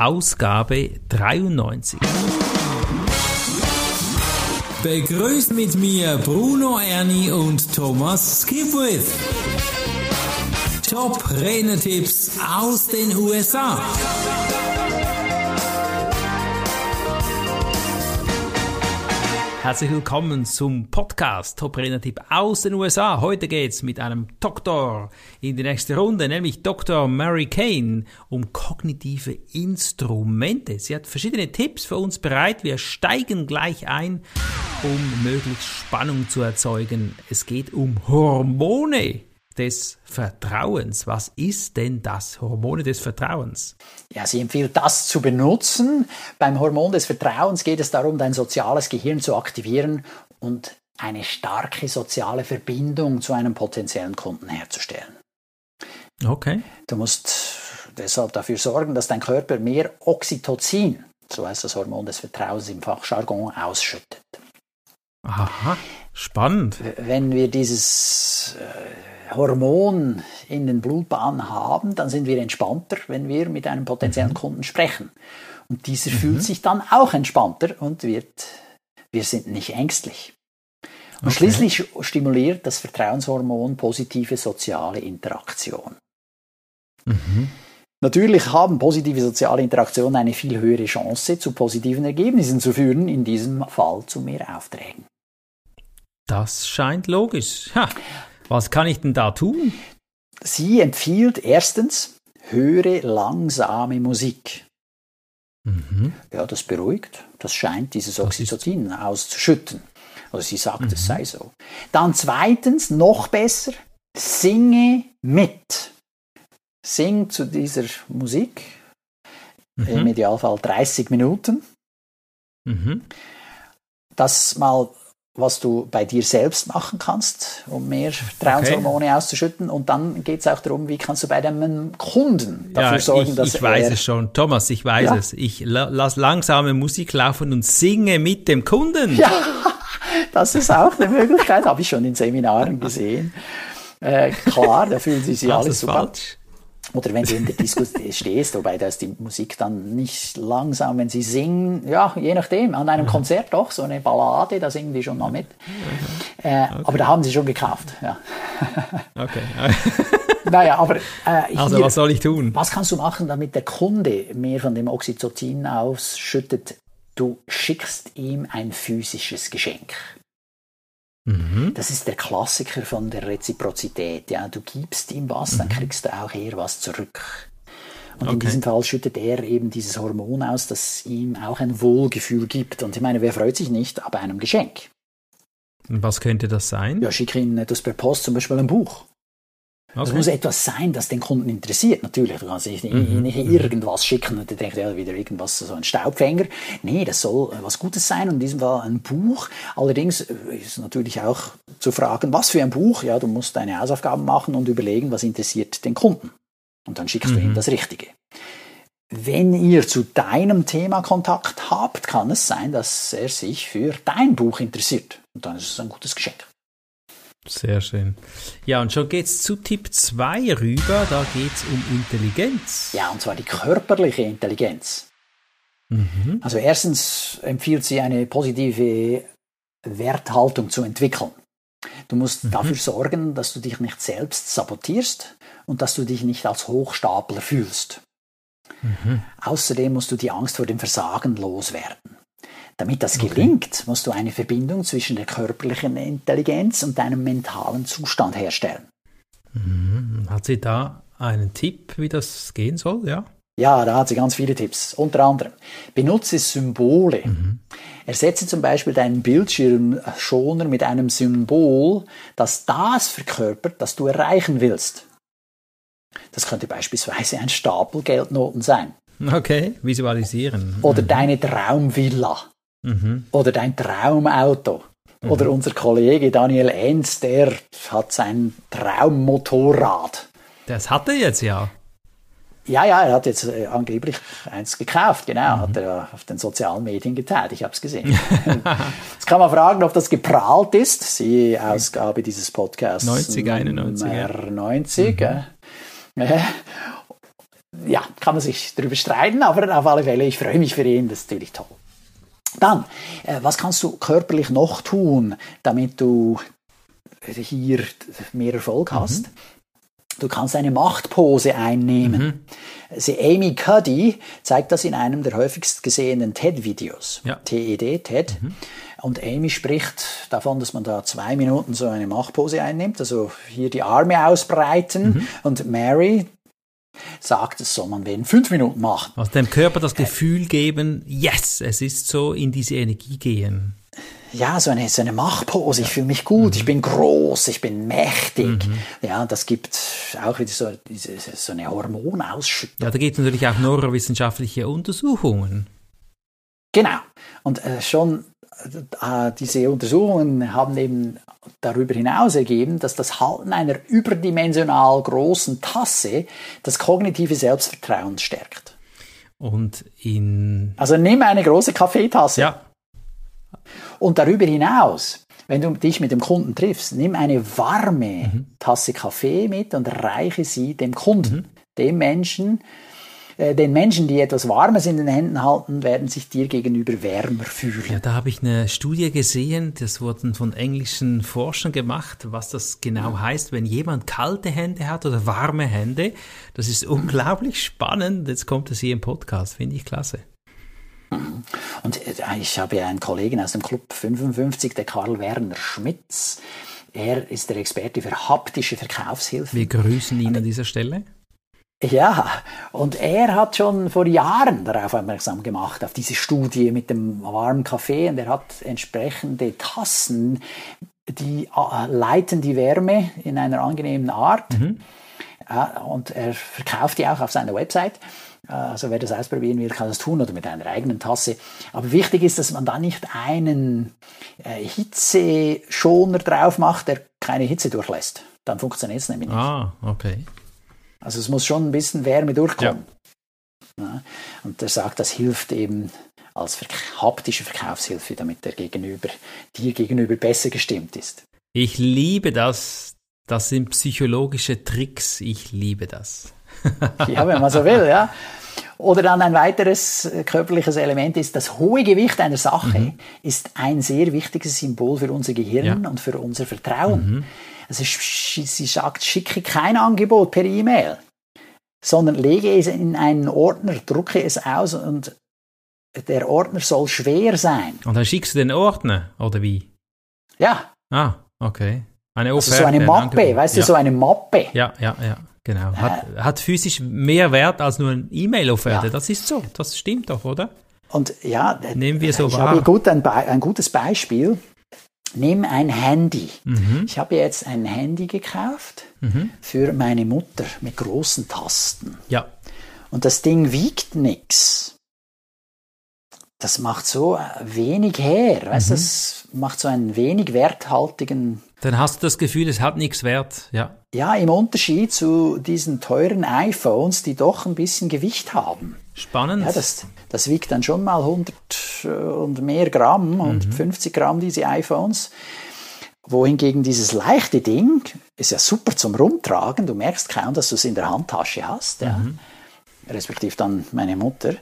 Ausgabe 93. Begrüßt mit mir Bruno Ernie und Thomas Skipwith. Top Renetipps aus den USA. Herzlich willkommen zum Podcast Top Tipp aus den USA. Heute geht's mit einem Doktor in die nächste Runde, nämlich Dr. Mary Kane, um kognitive Instrumente. Sie hat verschiedene Tipps für uns bereit. Wir steigen gleich ein, um möglichst Spannung zu erzeugen. Es geht um Hormone des Vertrauens. Was ist denn das Hormone des Vertrauens? Ja, sie empfiehlt das zu benutzen. Beim Hormon des Vertrauens geht es darum, dein soziales Gehirn zu aktivieren und eine starke soziale Verbindung zu einem potenziellen Kunden herzustellen. Okay. Du musst deshalb dafür sorgen, dass dein Körper mehr Oxytocin, so heißt das Hormon des Vertrauens im Fachjargon, ausschüttet. Aha, spannend. Wenn wir dieses äh, Hormon in den Blutbahnen haben, dann sind wir entspannter, wenn wir mit einem potenziellen mhm. Kunden sprechen. Und dieser mhm. fühlt sich dann auch entspannter und wird, wir sind nicht ängstlich. Und okay. schließlich stimuliert das Vertrauenshormon positive soziale Interaktion. Mhm. Natürlich haben positive soziale Interaktionen eine viel höhere Chance, zu positiven Ergebnissen zu führen, in diesem Fall zu mehr Aufträgen. Das scheint logisch. Ha. Was kann ich denn da tun? Sie empfiehlt erstens, höre langsame Musik. Mhm. Ja, das beruhigt. Das scheint dieses Oxytocin auszuschütten. Also sie sagt, mhm. es sei so. Dann zweitens, noch besser, singe mit. Sing zu dieser Musik. Mhm. Im Idealfall 30 Minuten. Mhm. Das mal was du bei dir selbst machen kannst, um mehr Vertrauenshormone okay. auszuschütten. Und dann geht es auch darum, wie kannst du bei deinem Kunden dafür ja, sorgen, ich, dass ich weiß es schon, Thomas, ich weiß ja. es. Ich lass langsame Musik laufen und singe mit dem Kunden. Ja, das ist auch eine Möglichkeit, habe ich schon in Seminaren gesehen. Äh, klar, da fühlen sich sie alle super. Falsch. Oder wenn du in der Diskussion stehst, wobei da ist die Musik dann nicht langsam, wenn sie singen, ja, je nachdem, an einem Konzert doch, so eine Ballade, da singen die schon mal mit. Äh, okay. Aber da haben sie schon gekauft, ja. Okay. naja, aber. Äh, also, hier, was soll ich tun? Was kannst du machen, damit der Kunde mehr von dem Oxytocin ausschüttet? Du schickst ihm ein physisches Geschenk. Mhm. Das ist der Klassiker von der Reziprozität. Ja, du gibst ihm was, mhm. dann kriegst du auch eher was zurück. Und okay. in diesem Fall schüttet er eben dieses Hormon aus, das ihm auch ein Wohlgefühl gibt. Und ich meine, wer freut sich nicht ab einem Geschenk? Was könnte das sein? Ja, schicke ihm etwas per Post, zum Beispiel ein Buch. Okay. Es muss etwas sein, das den Kunden interessiert. Natürlich, du kannst nicht, mhm. nicht irgendwas schicken und der denkt, ja, wieder irgendwas, so ein Staubfänger. Nee, das soll was Gutes sein und in diesem Fall ein Buch. Allerdings äh, ist natürlich auch zu fragen, was für ein Buch? Ja, du musst deine Hausaufgaben machen und überlegen, was interessiert den Kunden. Und dann schickst mhm. du ihm mhm. das Richtige. Wenn ihr zu deinem Thema Kontakt habt, kann es sein, dass er sich für dein Buch interessiert. Und dann ist es ein gutes Geschenk. Sehr schön. Ja, und schon geht's zu Tipp 2 rüber. Da geht's um Intelligenz. Ja, und zwar die körperliche Intelligenz. Mhm. Also erstens empfiehlt sie eine positive Werthaltung zu entwickeln. Du musst mhm. dafür sorgen, dass du dich nicht selbst sabotierst und dass du dich nicht als Hochstapler fühlst. Mhm. Außerdem musst du die Angst vor dem Versagen loswerden. Damit das gelingt, musst du eine Verbindung zwischen der körperlichen Intelligenz und deinem mentalen Zustand herstellen. Mhm. Hat sie da einen Tipp, wie das gehen soll? Ja. Ja, da hat sie ganz viele Tipps. Unter anderem, benutze Symbole. Mhm. Ersetze zum Beispiel deinen Bildschirmschoner mit einem Symbol, das das verkörpert, das du erreichen willst. Das könnte beispielsweise ein Stapel Geldnoten sein. Okay, visualisieren. Oder mhm. deine Traumvilla. Mhm. Oder dein Traumauto. Mhm. Oder unser Kollege Daniel Enz, der hat sein Traummotorrad. Das hat er jetzt ja. Ja, ja, er hat jetzt äh, angeblich eins gekauft, genau, mhm. hat er auf den sozialen Medien geteilt, ich habe es gesehen. jetzt kann man fragen, ob das geprahlt ist, die Ausgabe dieses Podcasts. 90, 91. Nummer 90. Mhm. Äh, ja, kann man sich darüber streiten, aber auf alle Fälle, ich freue mich für ihn, das ist natürlich toll. Dann, äh, was kannst du körperlich noch tun, damit du hier mehr Erfolg hast? Mhm. Du kannst eine Machtpose einnehmen. Mhm. Sie Amy Cuddy zeigt das in einem der häufigst gesehenen TED-Videos. Ja. TED, TED. Mhm. Und Amy spricht davon, dass man da zwei Minuten so eine Machtpose einnimmt, also hier die Arme ausbreiten. Mhm. Und Mary sagt, das soll man in fünf Minuten machen. Also dem Körper das Gefühl geben, yes, es ist so in diese Energie gehen ja, so eine, so eine Machtpose, ich fühle mich gut, mhm. ich bin groß, ich bin mächtig. Mhm. Ja, das gibt auch wieder so, so eine Hormonausschüttung. Ja, da gibt es natürlich auch neurowissenschaftliche Untersuchungen. Genau. Und äh, schon äh, diese Untersuchungen haben eben darüber hinaus ergeben, dass das Halten einer überdimensional großen Tasse das kognitive Selbstvertrauen stärkt. Und in. Also nimm eine große Kaffeetasse. Ja und darüber hinaus, wenn du dich mit dem Kunden triffst, nimm eine warme mhm. Tasse Kaffee mit und reiche sie dem Kunden, mhm. dem Menschen, den Menschen, die etwas Warmes in den Händen halten, werden sich dir gegenüber wärmer fühlen. Ja, da habe ich eine Studie gesehen, das wurde von englischen Forschern gemacht, was das genau heißt, wenn jemand kalte Hände hat oder warme Hände. Das ist unglaublich spannend. Jetzt kommt es hier im Podcast, finde ich klasse. Und äh, ich habe ja einen Kollegen aus dem Club 55, der Karl Werner Schmitz. Er ist der Experte für haptische Verkaufshilfe. Wir grüßen ihn an dieser Stelle. Ja, und er hat schon vor Jahren darauf aufmerksam gemacht, auf diese Studie mit dem warmen Kaffee. Und er hat entsprechende Tassen, die äh, leiten die Wärme in einer angenehmen Art. Mhm. Und er verkauft die auch auf seiner Website. Also wer das ausprobieren will, kann das tun oder mit einer eigenen Tasse. Aber wichtig ist, dass man da nicht einen äh, Hitzeschoner drauf macht, der keine Hitze durchlässt. Dann funktioniert es nämlich nicht. Ah, okay. Also es muss schon ein bisschen Wärme durchkommen. Ja. Und er sagt, das hilft eben als haptische Verkaufshilfe, damit der Gegenüber dir gegenüber besser gestimmt ist. Ich liebe das. Das sind psychologische Tricks. Ich liebe das. ja, wenn man so will, ja. Oder dann ein weiteres äh, körperliches Element ist, das hohe Gewicht einer Sache mhm. ist ein sehr wichtiges Symbol für unser Gehirn ja. und für unser Vertrauen. Mhm. Also sie sagt, schicke kein Angebot per E-Mail, sondern lege es in einen Ordner, drucke es aus und der Ordner soll schwer sein. Und dann schickst du den Ordner, oder wie? Ja. Ah, okay. Eine Offerte, also so eine Mappe, ein weißt du, ja. so eine Mappe. Ja, ja, ja. Genau. Hat, äh, hat physisch mehr Wert als nur eine E-Mail-Offerte. Ja. Das ist so. Das stimmt doch, oder? Und ja, nehmen wir so ich wahr. habe gut ein, ein gutes Beispiel. Nimm ein Handy. Mhm. Ich habe jetzt ein Handy gekauft mhm. für meine Mutter mit großen Tasten. Ja. Und das Ding wiegt nichts. Das macht so wenig her. Weißt, mhm. Das macht so einen wenig werthaltigen dann hast du das Gefühl, es hat nichts wert, ja. Ja, im Unterschied zu diesen teuren iPhones, die doch ein bisschen Gewicht haben. Spannend. Ja, das, das wiegt dann schon mal 100 äh, und mehr Gramm, mhm. 150 Gramm, diese iPhones. Wohingegen dieses leichte Ding ist ja super zum Rumtragen. Du merkst kaum, dass du es in der Handtasche hast. Ja. Mhm. Respektive dann meine Mutter.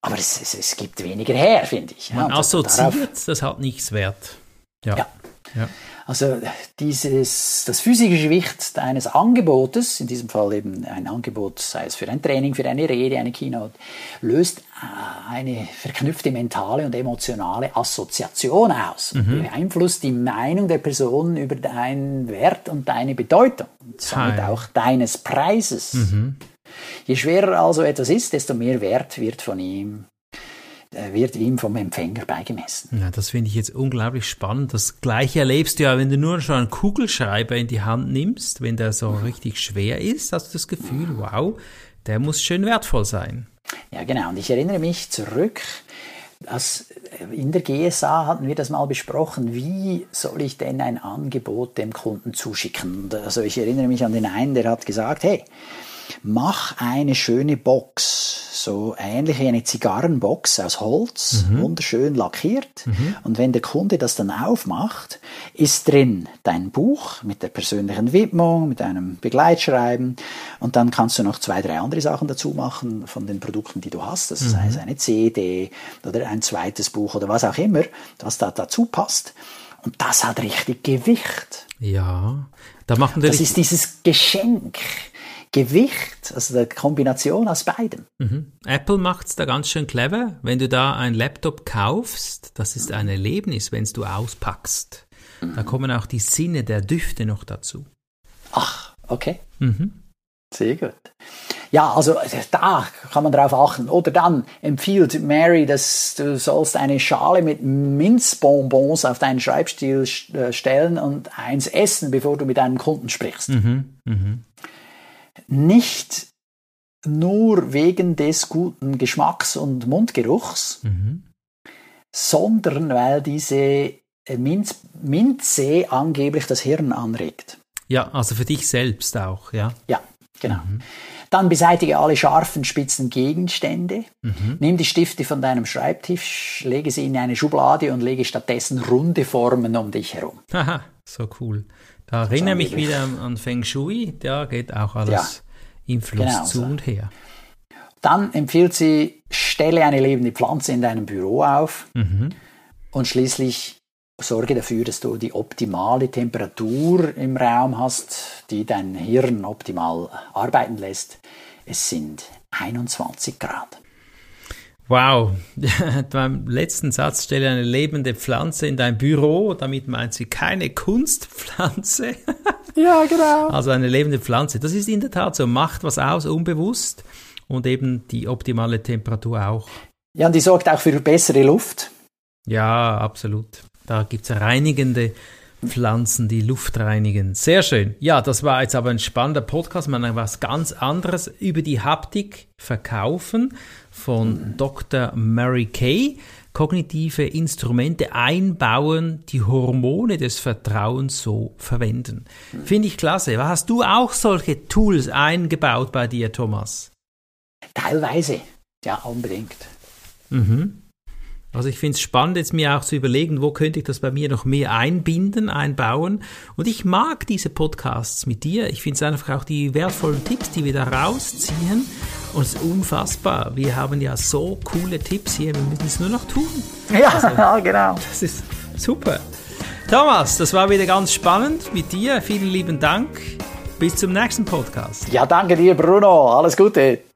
Aber es, es, es gibt weniger her, finde ich. Man ja, assoziiert, darauf, das hat nichts wert. Ja. ja. ja. Also dieses, das physische Gewicht eines Angebotes, in diesem Fall eben ein Angebot, sei es für ein Training, für eine Rede, eine Keynote, löst äh, eine verknüpfte mentale und emotionale Assoziation aus und mhm. beeinflusst die Meinung der Person über deinen Wert und deine Bedeutung und somit auch deines Preises. Mhm. Je schwerer also etwas ist, desto mehr Wert wird von ihm wird ihm vom Empfänger beigemessen. Ja, das finde ich jetzt unglaublich spannend. Das Gleiche erlebst du ja, wenn du nur schon einen Kugelschreiber in die Hand nimmst, wenn der so richtig schwer ist, hast du das Gefühl, wow, der muss schön wertvoll sein. Ja, genau. Und ich erinnere mich zurück, dass in der GSA hatten wir das mal besprochen, wie soll ich denn ein Angebot dem Kunden zuschicken? Also ich erinnere mich an den einen, der hat gesagt, hey, mach eine schöne Box, so ähnlich wie eine Zigarrenbox aus Holz, mhm. wunderschön lackiert. Mhm. Und wenn der Kunde das dann aufmacht, ist drin dein Buch mit der persönlichen Widmung, mit einem Begleitschreiben und dann kannst du noch zwei, drei andere Sachen dazu machen von den Produkten, die du hast. Das mhm. heißt eine CD oder ein zweites Buch oder was auch immer, was da dazu passt. Und das hat richtig Gewicht. Ja, da machen Das ist dieses Geschenk. Gewicht, also der Kombination aus beiden. Mhm. Apple macht es da ganz schön clever. Wenn du da ein Laptop kaufst, das ist ein Erlebnis, wenn du auspackst. Mhm. Da kommen auch die Sinne der Düfte noch dazu. Ach, okay. Mhm. Sehr gut. Ja, also da kann man drauf achten. Oder dann empfiehlt Mary, dass du sollst eine Schale mit Minzbonbons auf deinen Schreibstil äh, stellen und eins essen, bevor du mit einem Kunden sprichst. Mhm, mh. Nicht nur wegen des guten Geschmacks und Mundgeruchs, mhm. sondern weil diese Minz, Minze angeblich das Hirn anregt. Ja, also für dich selbst auch, ja. Ja, genau. Mhm. Dann beseitige alle scharfen, spitzen Gegenstände. Mhm. Nimm die Stifte von deinem Schreibtisch, lege sie in eine Schublade und lege stattdessen runde Formen um dich herum. Haha, so cool. Da erinnere mich wieder an Feng Shui, da geht auch alles ja, im Fluss genau zu so. und her. Dann empfiehlt sie, stelle eine lebende Pflanze in deinem Büro auf mhm. und schließlich sorge dafür, dass du die optimale Temperatur im Raum hast, die dein Hirn optimal arbeiten lässt. Es sind 21 Grad. Wow, beim letzten Satz stelle eine lebende Pflanze in dein Büro, damit meint sie keine Kunstpflanze. Ja, genau. Also eine lebende Pflanze. Das ist in der Tat so, macht was aus, unbewusst und eben die optimale Temperatur auch. Ja, und die sorgt auch für bessere Luft. Ja, absolut. Da gibt es reinigende Pflanzen, die Luft reinigen. Sehr schön. Ja, das war jetzt aber ein spannender Podcast, mal was ganz anderes über die Haptik verkaufen von Dr. Mary Kay. Kognitive Instrumente einbauen, die Hormone des Vertrauens so verwenden. Finde ich klasse. Hast du auch solche Tools eingebaut bei dir, Thomas? Teilweise, ja, unbedingt. Mhm. Also ich finde es spannend, jetzt mir auch zu überlegen, wo könnte ich das bei mir noch mehr einbinden, einbauen. Und ich mag diese Podcasts mit dir. Ich finde es einfach auch die wertvollen Tipps, die wir da rausziehen. Und es ist unfassbar. Wir haben ja so coole Tipps hier. Wir müssen es nur noch tun. Ja, also, genau. Das ist super. Thomas, das war wieder ganz spannend mit dir. Vielen lieben Dank. Bis zum nächsten Podcast. Ja, danke dir, Bruno. Alles Gute.